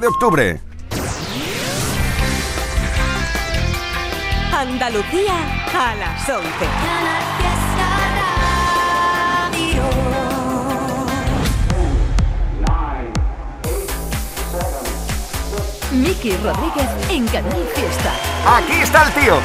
de octubre. Andalucía a las 11. Miki Rodríguez en Canal Fiesta. Aquí está el tío.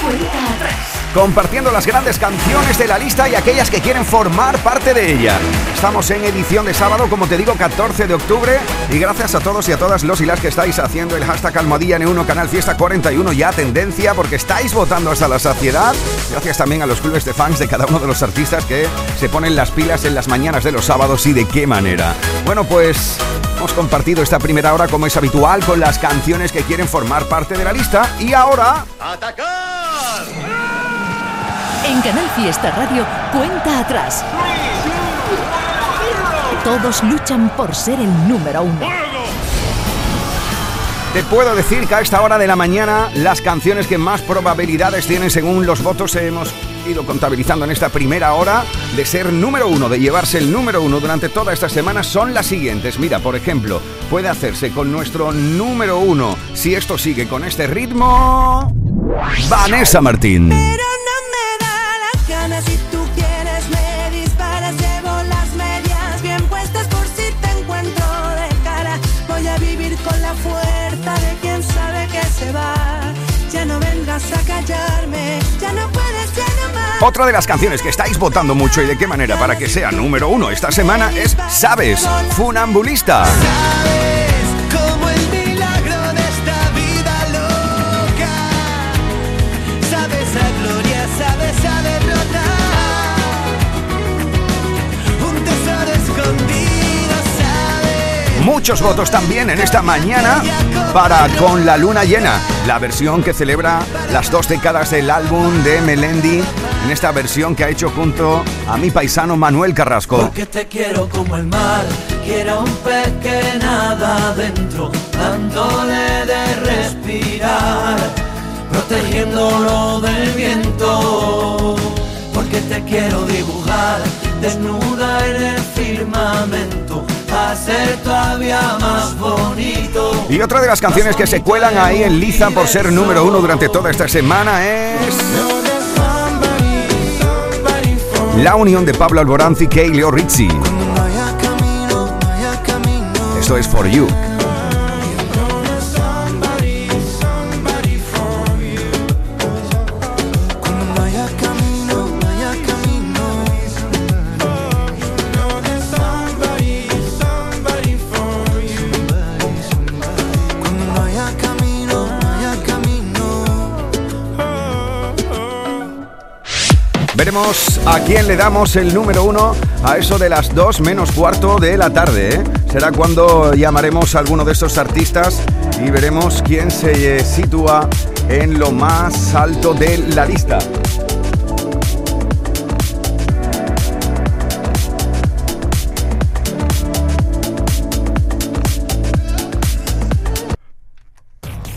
Cuenta atrás. Compartiendo las grandes canciones de la lista y aquellas que quieren formar parte de ella. Estamos en edición de sábado, como te digo, 14 de octubre. Y gracias a todos y a todas los y las que estáis haciendo el hashtag Almohadilla N1 Canal Fiesta 41 ya tendencia, porque estáis votando hasta la saciedad. Gracias también a los clubes de fans de cada uno de los artistas que se ponen las pilas en las mañanas de los sábados y de qué manera. Bueno, pues hemos compartido esta primera hora como es habitual con las canciones que quieren formar parte de la lista. Y ahora... En Canal Fiesta Radio, cuenta atrás. Todos luchan por ser el número uno. Te puedo decir que a esta hora de la mañana las canciones que más probabilidades tienen según los votos hemos ido contabilizando en esta primera hora de ser número uno, de llevarse el número uno durante toda esta semana son las siguientes. Mira, por ejemplo, puede hacerse con nuestro número uno si esto sigue con este ritmo. Vanessa Martín. Otra de las canciones que estáis votando mucho y de qué manera para que sea número uno esta semana es Sabes, Funambulista. Sabes como el milagro de esta vida loca. Sabes a gloria, sabes a derrota. Un tesoro escondido, sabes. Muchos votos también en esta mañana para Con la Luna Llena, la versión que celebra las dos décadas del álbum de Melendi, en esta versión que ha hecho junto a mi paisano Manuel Carrasco. Porque te quiero como el mar, quiero un pez que nada adentro, dándole de respirar, protegiéndolo del viento. Porque te quiero dibujar, desnuda en el firmamento, a ser todavía más bonito. Y otra de las canciones que se cuelan ahí en liza por ser número uno durante toda esta semana es la unión de Pablo Alborán y Leo Rizzi. Esto es For You. Veremos a quién le damos el número uno a eso de las 2 menos cuarto de la tarde. ¿eh? Será cuando llamaremos a alguno de estos artistas y veremos quién se eh, sitúa en lo más alto de la lista.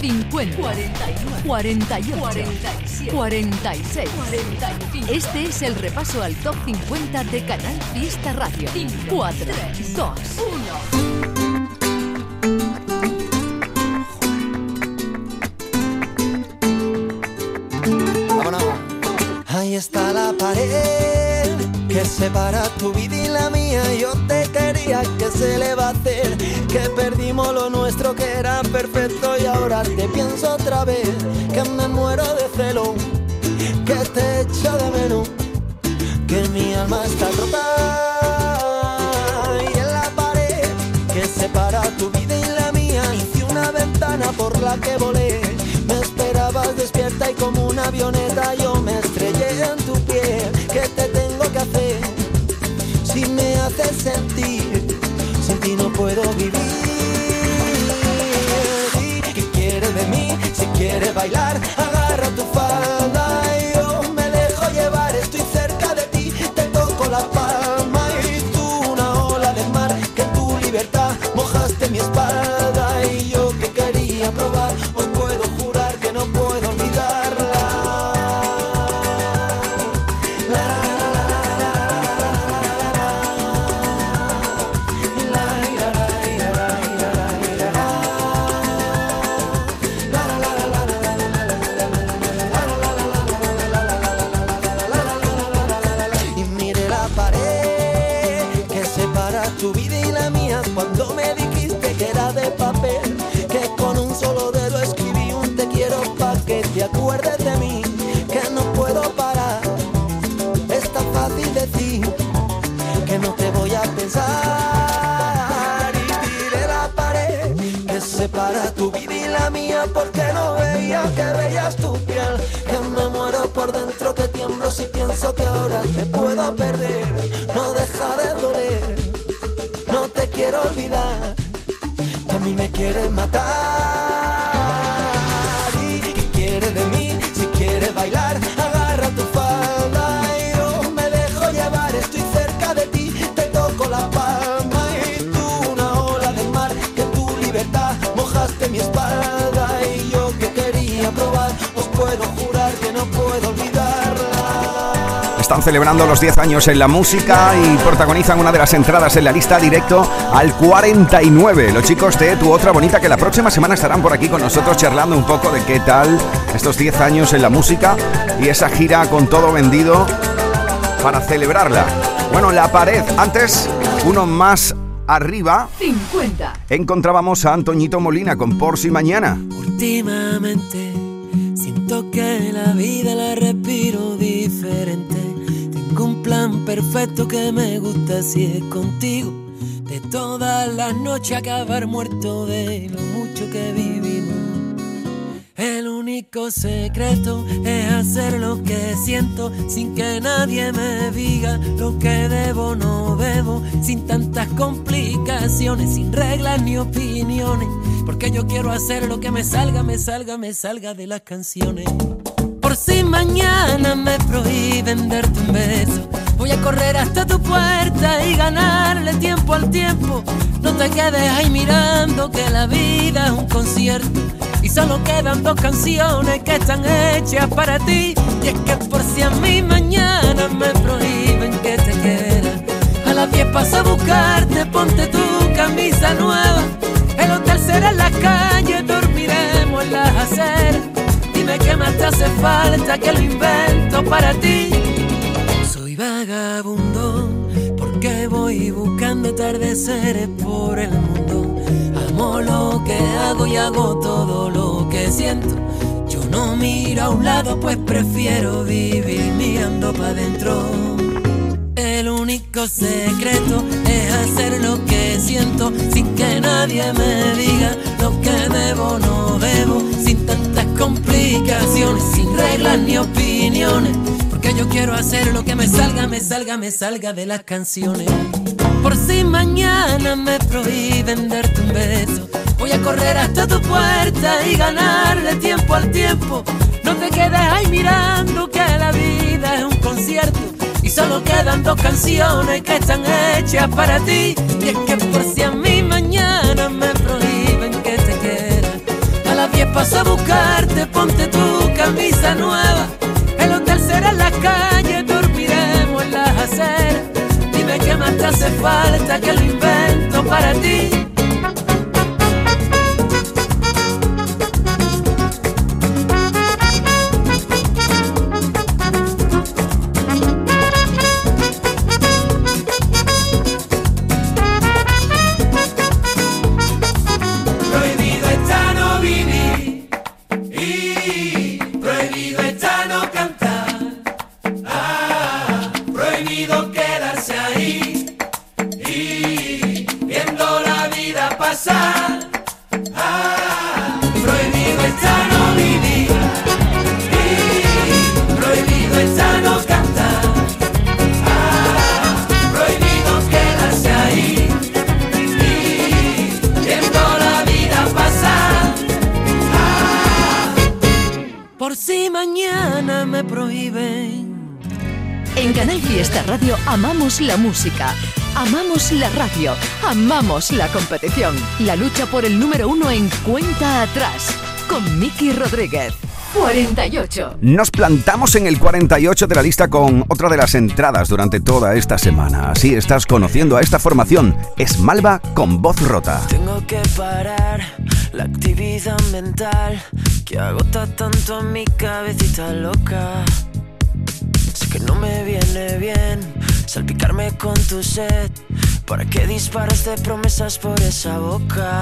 Cincuenta, 41, 48, 47, 46, 45. Este es el repaso al top 50 de Canal Fiesta Radio. 4, 2, 1. Vámonos. Ahí está la pared que separa tu vida y la mía. Yo te quería que se le va a hacer. Que perdimos lo nuestro que era perfecto y ahora te pienso otra vez. Que me muero de Alma está rota. Y en la pared que separa tu vida y la mía hice una ventana por la que volé. Me esperabas despierta y como una avioneta yo me estrellé en tu piel. ¿Qué te tengo que hacer? Si me haces sentir, sin ti no puedo vivir. ¿Qué quieres de mí? Si quieres bailar, que ahora te puedo perder. No deja de doler, no te quiero olvidar. Que a mí me quieres matar. Están celebrando los 10 años en la música y protagonizan una de las entradas en la lista directo al 49. Los chicos de Tu Otra Bonita que la próxima semana estarán por aquí con nosotros charlando un poco de qué tal estos 10 años en la música y esa gira con todo vendido para celebrarla. Bueno, la pared, antes uno más arriba 50. encontrábamos a Antoñito Molina con Por si mañana. Últimamente siento que la vida la perfecto que me gusta si es contigo. De todas las noches acabar muerto de lo mucho que vivimos. El único secreto es hacer lo que siento sin que nadie me diga lo que debo no debo, sin tantas complicaciones, sin reglas ni opiniones, porque yo quiero hacer lo que me salga, me salga, me salga de las canciones. Por si mañana me prohíben darte un beso, voy a correr hasta tu puerta y ganarle tiempo al tiempo. No te quedes ahí mirando que la vida es un concierto y solo quedan dos canciones que están hechas para ti. Y es que por si a mí mañana me prohíben que te quiera, a las 10 paso a buscarte, ponte tu camisa nueva. El hotel será en la calle, dormiremos en las aceras Dime qué más te hace falta que lo invento para ti. Vagabundo porque voy buscando atardeceres por el mundo. Amo lo que hago y hago todo lo que siento. Yo no miro a un lado pues prefiero vivir mirando para adentro. El único secreto es hacer lo que siento sin que nadie me diga lo que debo no debo, sin tantas complicaciones, sin reglas ni opiniones, yo quiero hacer lo que me salga, me salga, me salga de las canciones. Por si mañana me prohíben darte un beso, voy a correr hasta tu puerta y ganarle tiempo al tiempo. No te quedes ahí mirando que la vida es un concierto y solo quedan dos canciones que están hechas para ti. Y es que por si a mí mañana me prohíben que te quiera, a las 10 paso a buscarte, ponte tu camisa nueva. El hotel será en la calle, dormiremos en las aceras. Dime qué más te hace falta que lo invento para ti. La música, amamos la radio, amamos la competición. La lucha por el número uno en cuenta atrás con Miki Rodríguez. 48. Nos plantamos en el 48 de la lista con otra de las entradas durante toda esta semana. Así estás conociendo a esta formación. Es Malva con voz rota. Tengo que parar la actividad mental que agota tanto a mi cabecita loca. Sé que no me viene bien salpicarme con tu sed. ¿Para qué disparas de promesas por esa boca?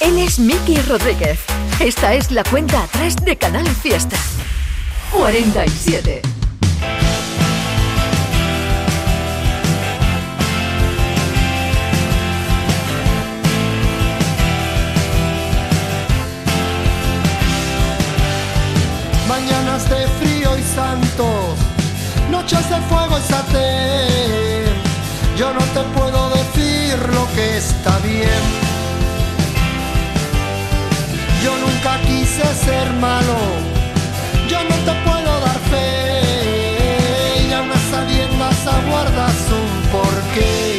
Él es Miki Rodríguez. Esta es la cuenta atrás de Canal Fiesta. 47. Mañanas de frío y santos, noches de fuego y satén. Yo no te puedo decir lo que está bien. Yo nunca quise ser malo, yo no te puedo dar fe. Y aún a sabiendas aguardas un porqué.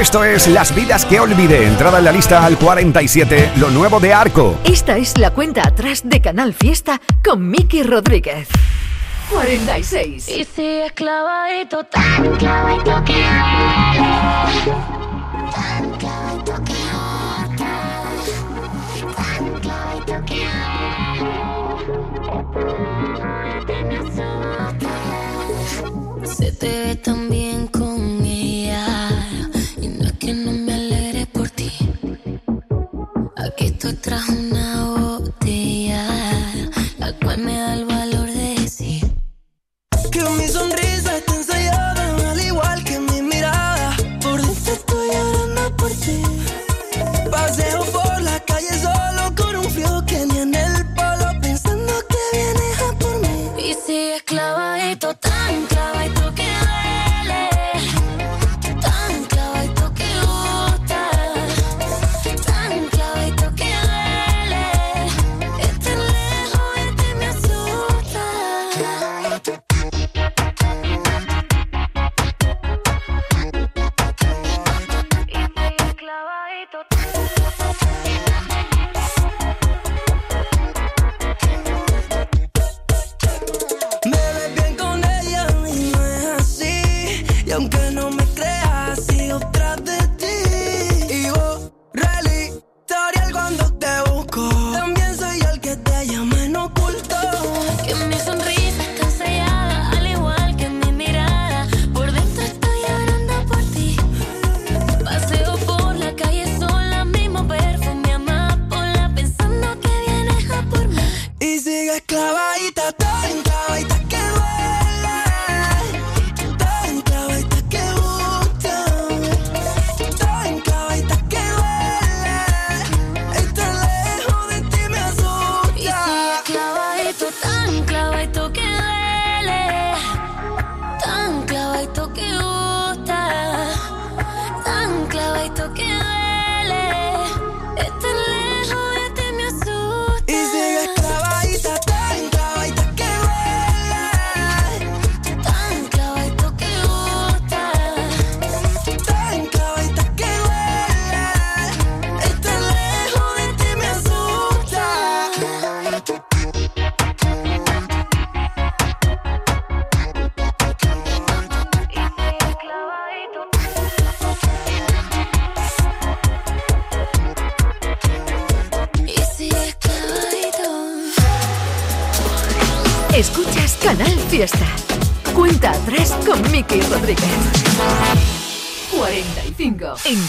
Esto es Las vidas que olvidé, entrada en la lista al 47, lo nuevo de Arco. Esta es la cuenta atrás de Canal Fiesta con Miki Rodríguez. 46. Y si esclavadito, tan esclavadito que Tan esclavadito que Tan esclavadito que Se te ve tan Esto trajo una botella, la cual me da el valor de decir que mi sonrisa.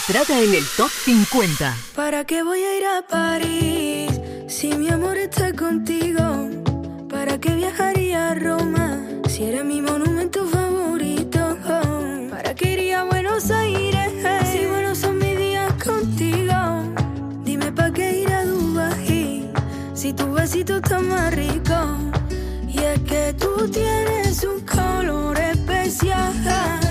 entrada en el top 50. ¿Para qué voy a ir a París si mi amor está contigo? ¿Para qué viajaría a Roma si era mi monumento favorito? ¿Para qué iría a Buenos Aires si buenos son mis días contigo? Dime para qué ir a Dubai si tu besito está más rico. Y es que tú tienes un color especial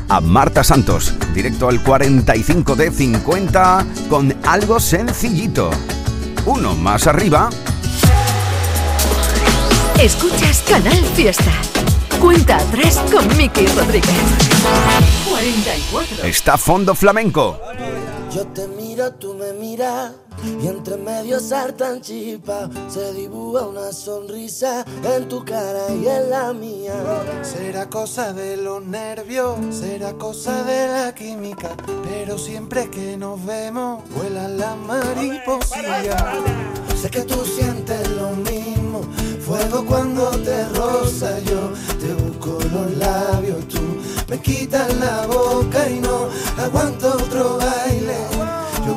a Marta Santos, directo al 45 de 50 con algo sencillito. Uno más arriba. Escuchas Canal Fiesta. Cuenta atrás con Miki Rodríguez. 44. Está Fondo Flamenco. Yo te tú me miras y entre medio saltan chispas. Se dibuja una sonrisa en tu cara y en la mía. Será cosa de los nervios, será cosa de la química, pero siempre que nos vemos vuelan las mariposillas. Sé que tú sientes lo mismo, fuego cuando te roza yo, te busco los labios, tú me quitas la boca y no aguanto otro baile.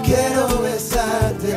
Quiero besarte,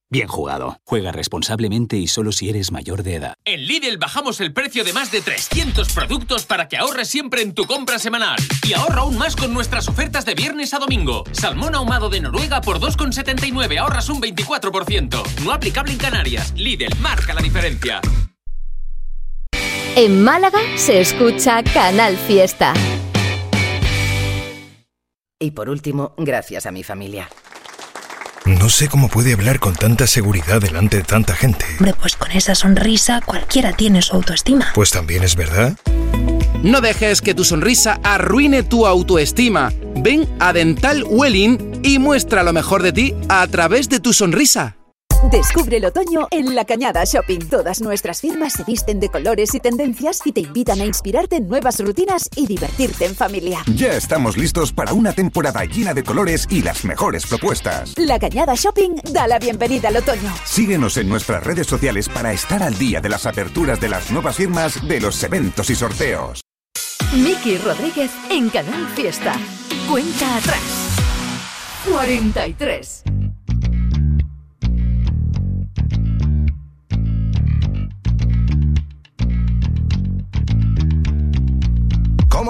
bien jugado. Juega responsablemente y solo si eres mayor de edad. En Lidl bajamos el precio de más de 300 productos para que ahorres siempre en tu compra semanal. Y ahorra aún más con nuestras ofertas de viernes a domingo. Salmón ahumado de Noruega por 2,79 ahorras un 24%. No aplicable en Canarias. Lidl marca la diferencia. En Málaga se escucha Canal Fiesta. Y por último, gracias a mi familia. No sé cómo puede hablar con tanta seguridad delante de tanta gente. Hombre, pues con esa sonrisa cualquiera tiene su autoestima. Pues también es verdad. No dejes que tu sonrisa arruine tu autoestima. Ven a Dental Welling y muestra lo mejor de ti a través de tu sonrisa. Descubre el otoño en La Cañada Shopping. Todas nuestras firmas se visten de colores y tendencias y te invitan a inspirarte en nuevas rutinas y divertirte en familia. Ya estamos listos para una temporada llena de colores y las mejores propuestas. La Cañada Shopping da la bienvenida al otoño. Síguenos en nuestras redes sociales para estar al día de las aperturas de las nuevas firmas, de los eventos y sorteos. Miki Rodríguez en Canal Fiesta. Cuenta atrás. 43.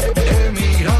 Emigrante, emigrante.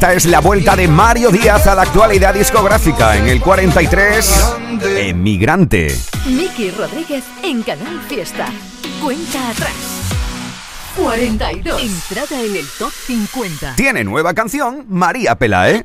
Esta es la vuelta de Mario Díaz a la actualidad discográfica en el 43 Emigrante. Miki Rodríguez en Canal Fiesta. Cuenta atrás. 42. Entrada en el top 50. Tiene nueva canción María Pelae.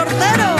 sortero.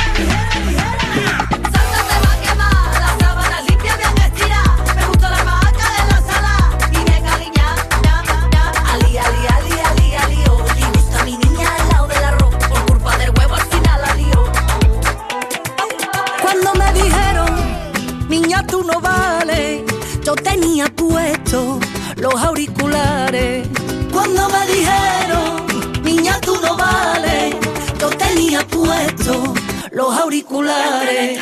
Los auriculares.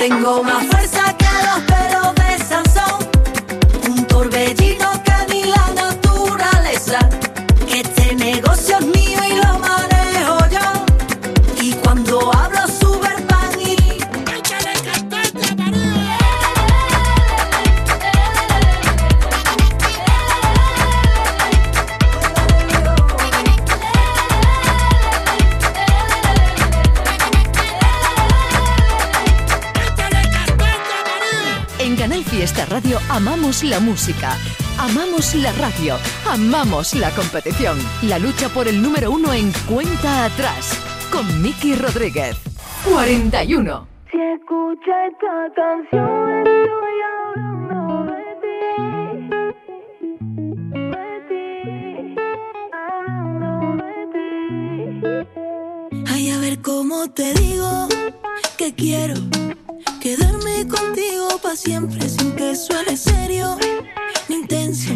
Tengo más esta radio amamos la música, amamos la radio, amamos la competición. La lucha por el número uno en cuenta atrás con Miki Rodríguez. 41. Si escucha esta canción, estoy hablando de ti. De ti, hablando de ti. Ay, a ver cómo te digo que quiero quedarme contigo siempre sin que suene serio ni intenso.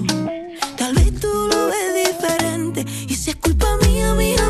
Tal vez tú lo ves diferente y si es culpa mía, mía.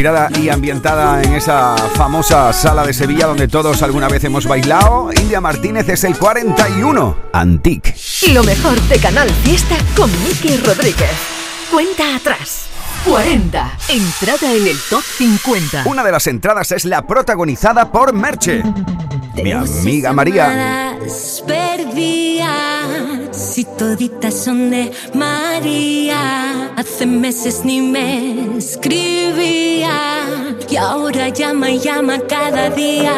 inspirada y ambientada en esa famosa sala de Sevilla donde todos alguna vez hemos bailado. India Martínez es el 41, Antique. Lo mejor de Canal Fiesta con Miki Rodríguez. Cuenta atrás. 40. Entrada en el top 50. Una de las entradas es la protagonizada por Merche. Mi amiga María. Perdidas, si toditas son de María Hace meses ni me escribía y ahora llama y llama cada día.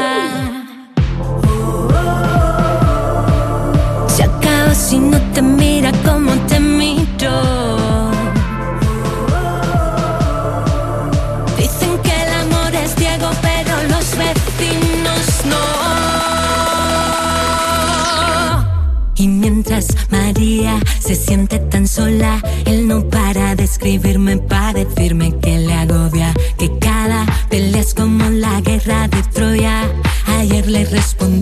Se acaba si no te mira como te miro. María se siente tan sola. Él no para de escribirme para decirme que le agobia, que cada pelea es como la guerra de Troya. Ayer le respondí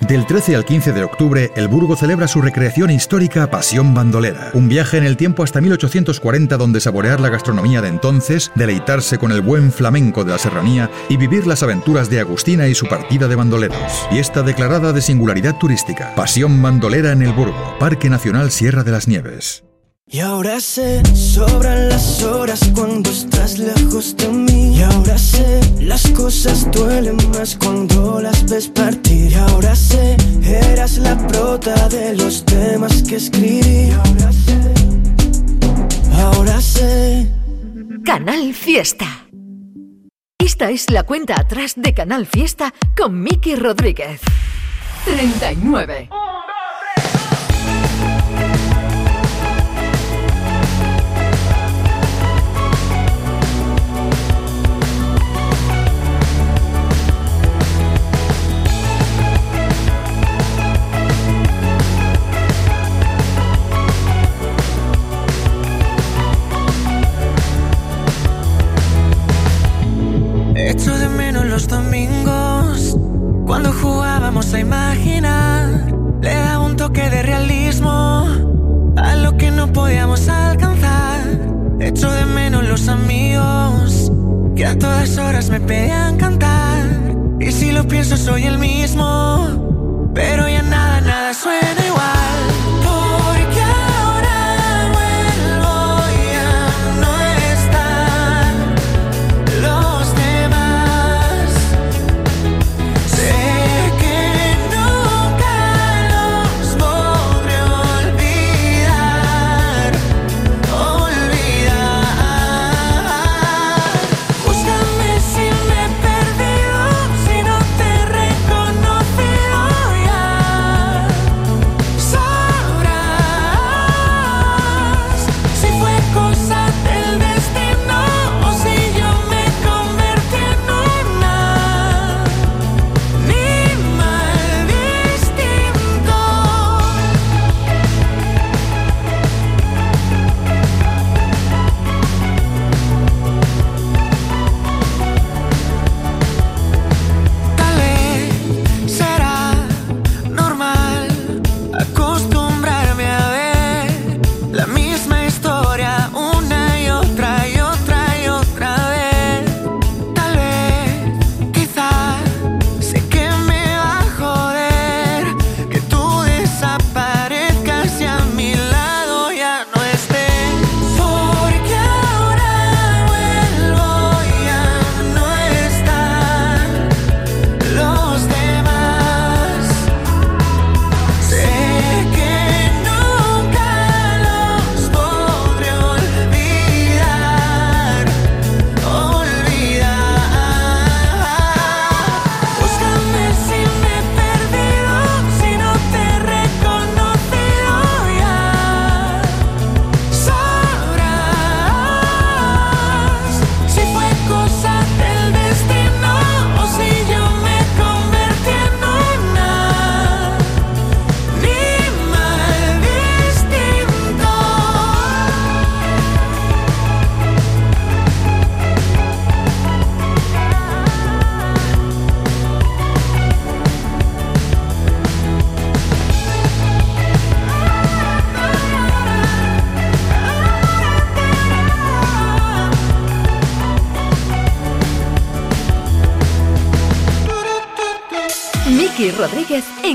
Del 13 al 15 de octubre, el Burgo celebra su recreación histórica Pasión Bandolera. Un viaje en el tiempo hasta 1840 donde saborear la gastronomía de entonces, deleitarse con el buen flamenco de la serranía y vivir las aventuras de Agustina y su partida de bandoleros. Fiesta declarada de singularidad turística. Pasión Bandolera en el Burgo, Parque Nacional Sierra de las Nieves. Y ahora sé, sobran las horas cuando estás lejos de mí. Y ahora sé, las cosas duelen más cuando las ves partir. Y ahora sé, eras la prota de los temas que escribí. Y ahora sé, ahora sé. Canal Fiesta. Esta es la cuenta atrás de Canal Fiesta con Miki Rodríguez. 39. Echo de menos los domingos cuando jugábamos a imaginar. Le daba un toque de realismo a lo que no podíamos alcanzar. Echo de menos los amigos que a todas horas me pedían cantar. Y si lo pienso soy el mismo, pero ya nada, nada suena igual.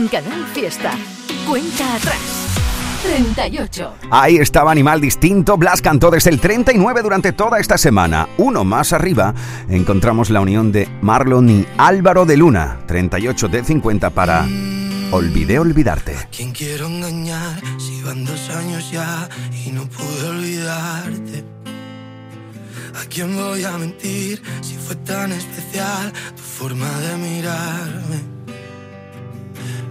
En Canal Fiesta. Cuenta atrás. 38. Ahí estaba Animal Distinto. Blas cantó desde el 39 durante toda esta semana. Uno más arriba encontramos la unión de Marlon y Álvaro de Luna. 38 de 50 para Olvidé olvidarte. ¿Quién quiero engañar si van dos años ya y no pude olvidarte? ¿A quién voy a mentir si fue tan especial tu forma de mirarme?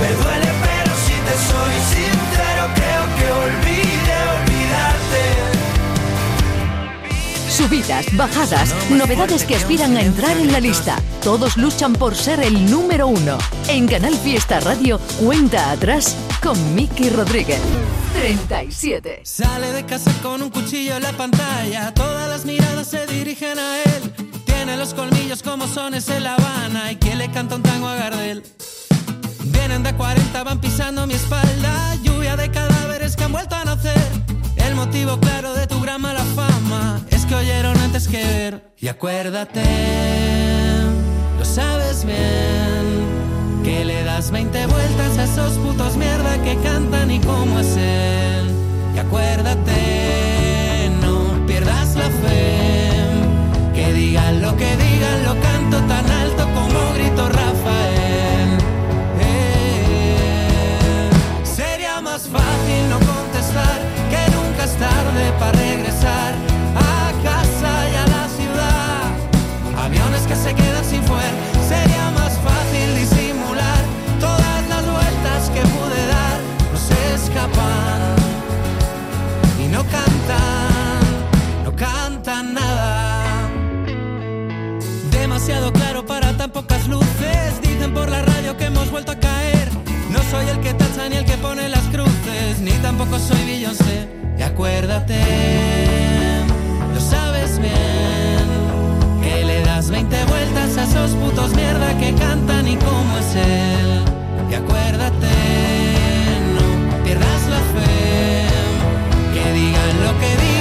Me duele pero si te soy sincero creo que olvide olvidarte. Subidas, bajadas, novedades que aspiran a entrar en la lista. Todos luchan por ser el número uno. En Canal Fiesta Radio, cuenta atrás con Miki Rodríguez. 37. Sale de casa con un cuchillo en la pantalla. Todas las miradas se dirigen a él. Tiene los colmillos como sones en La Habana. Y quien le canta un tango a Gardel. Vienen de 40, van pisando mi espalda. Lluvia de cadáveres que han vuelto a nacer. El motivo claro de tu gran mala fama es que oyeron antes que ver. Y acuérdate, lo sabes bien, que le das 20 vueltas a esos putos mierda que cantan y cómo es él. Y acuérdate, no pierdas la fe, que digan lo que digan, lo canto tan alto como grito Rafael. Más fácil no contestar que nunca es tarde para regresar a casa y a la ciudad. Aviones que se quedan sin fuer. Sería más fácil disimular todas las vueltas que pude dar. No se escapan y no cantan, no cantan nada. Demasiado claro para tan pocas luces. Ni el que pone las cruces, ni tampoco soy Beyoncé. Y acuérdate, lo sabes bien, que le das 20 vueltas a esos putos mierda que cantan y cómo es él. Y acuérdate, no pierdas la fe, que digan lo que digan,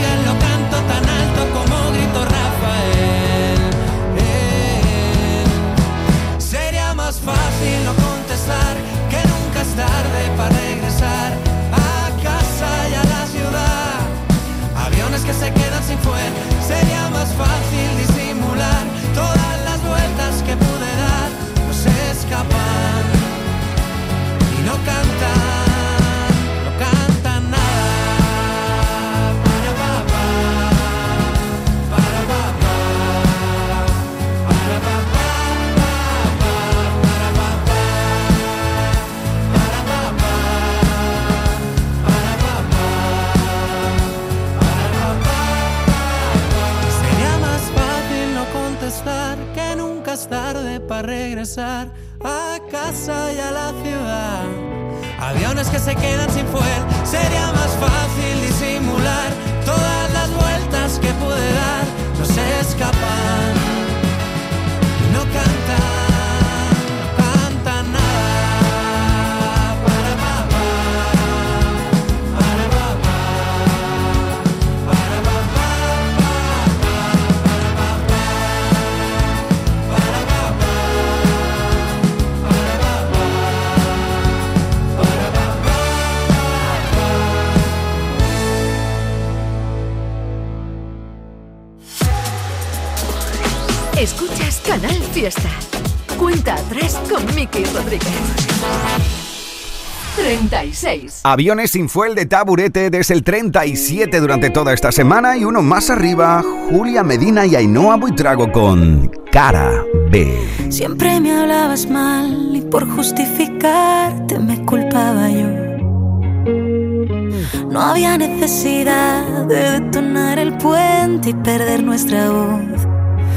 Aviones sin fuel de taburete desde el 37 durante toda esta semana y uno más arriba, Julia Medina y Ainhoa Buitrago con Cara B. Siempre me hablabas mal y por justificarte me culpaba yo. No había necesidad de detonar el puente y perder nuestra voz.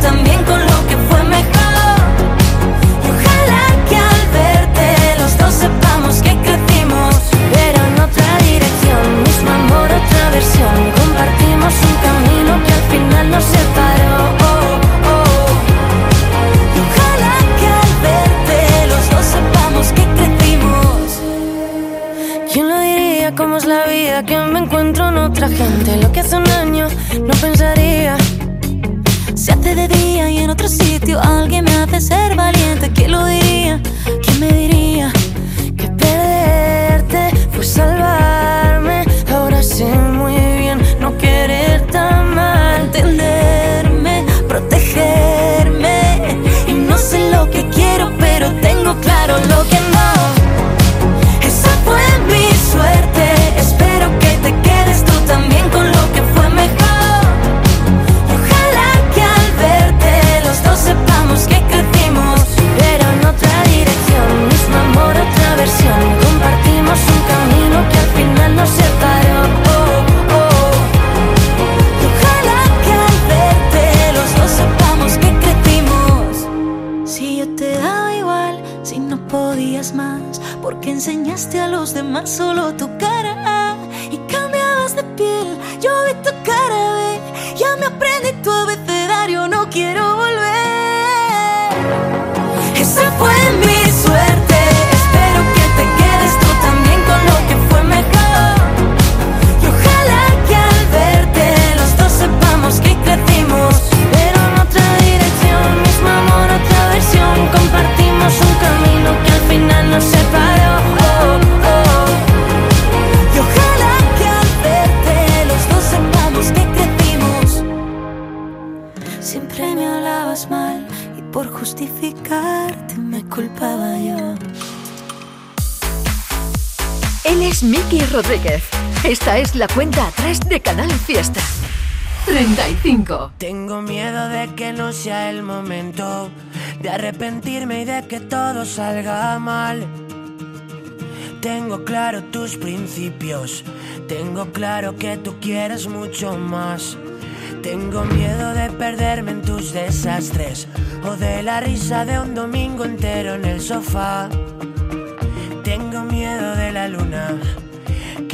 también con lo que fue mejor. Y ojalá que al verte los dos sepamos que crecimos, pero en otra dirección. Mismo amor, otra versión. Compartimos un camino que al final nos separó. Oh. Y ojalá que al verte los dos sepamos que crecimos. ¿Quién lo diría? ¿Cómo es la vida? Que me encuentro en otra gente. Lo que hace un año no pensaría. De día y en otro sitio alguien me hace ser valiente. ¿Quién lo diría? ¿Quién me diría? Que perderte fue salvarme. Ahora sé muy bien no querer tan mal. Entenderme, protegerme. Y no sé lo que quiero, pero tengo claro lo que Esta es la cuenta atrás de Canal Fiesta. 35. Tengo miedo de que no sea el momento de arrepentirme y de que todo salga mal. Tengo claro tus principios, tengo claro que tú quieres mucho más. Tengo miedo de perderme en tus desastres o de la risa de un domingo entero en el sofá. Tengo miedo de la luna,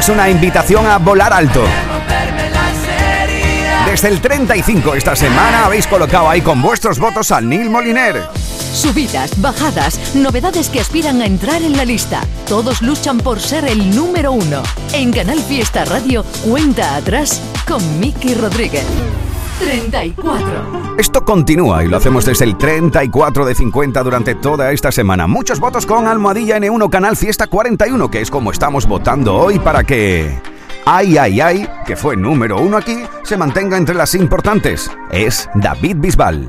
es una invitación a volar alto. Desde el 35 esta semana habéis colocado ahí con vuestros votos a Neil Moliner. Subidas, bajadas, novedades que aspiran a entrar en la lista. Todos luchan por ser el número uno. En Canal Fiesta Radio, cuenta atrás con Miki Rodríguez. 34. Esto continúa y lo hacemos desde el 34 de 50 durante toda esta semana. Muchos votos con Almohadilla N1 Canal Fiesta 41, que es como estamos votando hoy para que... Ay, ay, ay, que fue número uno aquí, se mantenga entre las importantes. Es David Bisbal.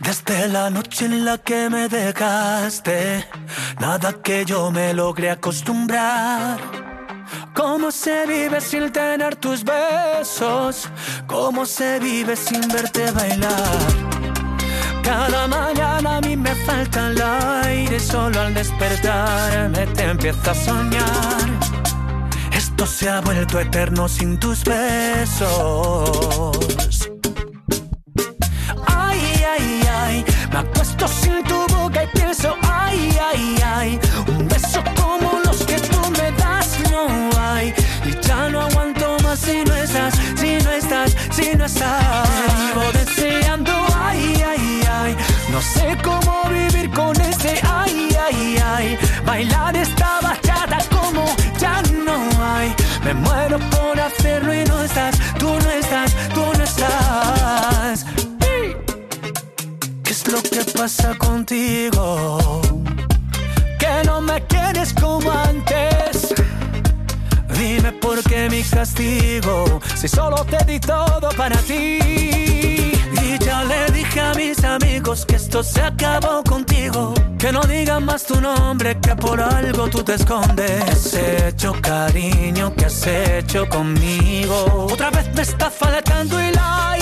Desde la noche en la que me dejaste, nada que yo me logre acostumbrar. ¿Cómo se vive sin tener tus besos? ¿Cómo se vive sin verte bailar? Cada mañana a mí me falta el aire, solo al despertarme te empiezo a soñar. Esto se ha vuelto eterno sin tus besos. Ay, ay, ay, me acuesto sin tu boca y pienso, ay, ay, ay, un beso como los no hay. Y ya no aguanto más si no estás, si no estás, si no estás. Te vivo deseando, ay, ay, ay, no sé cómo vivir con ese, ay, ay, ay, bailar esta bachata como ya no hay. Me muero por hacerlo y no estás, tú no estás, tú no estás. ¿Qué es lo que pasa contigo? Que no me quieres como antes. Dime por qué mi castigo, si solo te di todo para ti. Y ya le dije a mis amigos que esto se acabó contigo. Que no digan más tu nombre, que por algo tú te escondes. ¿Qué has hecho, cariño? ¿Qué has hecho conmigo? Otra vez me está faltando el aire.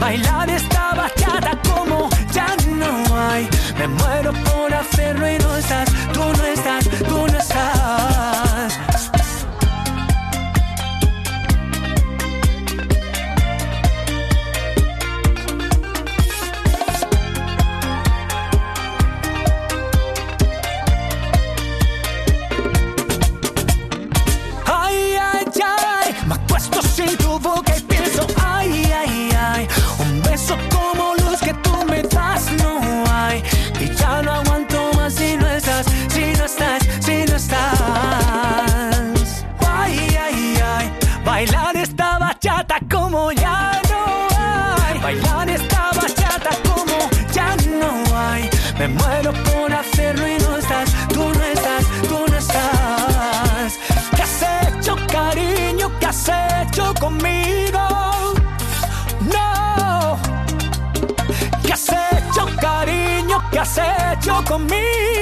Bailar esta bachata como ya no hay. Me muero por hacerlo y no estás, tú no estás, tú no estás. conmigo. No, ¿qué has hecho, cariño? ¿Qué has hecho conmigo?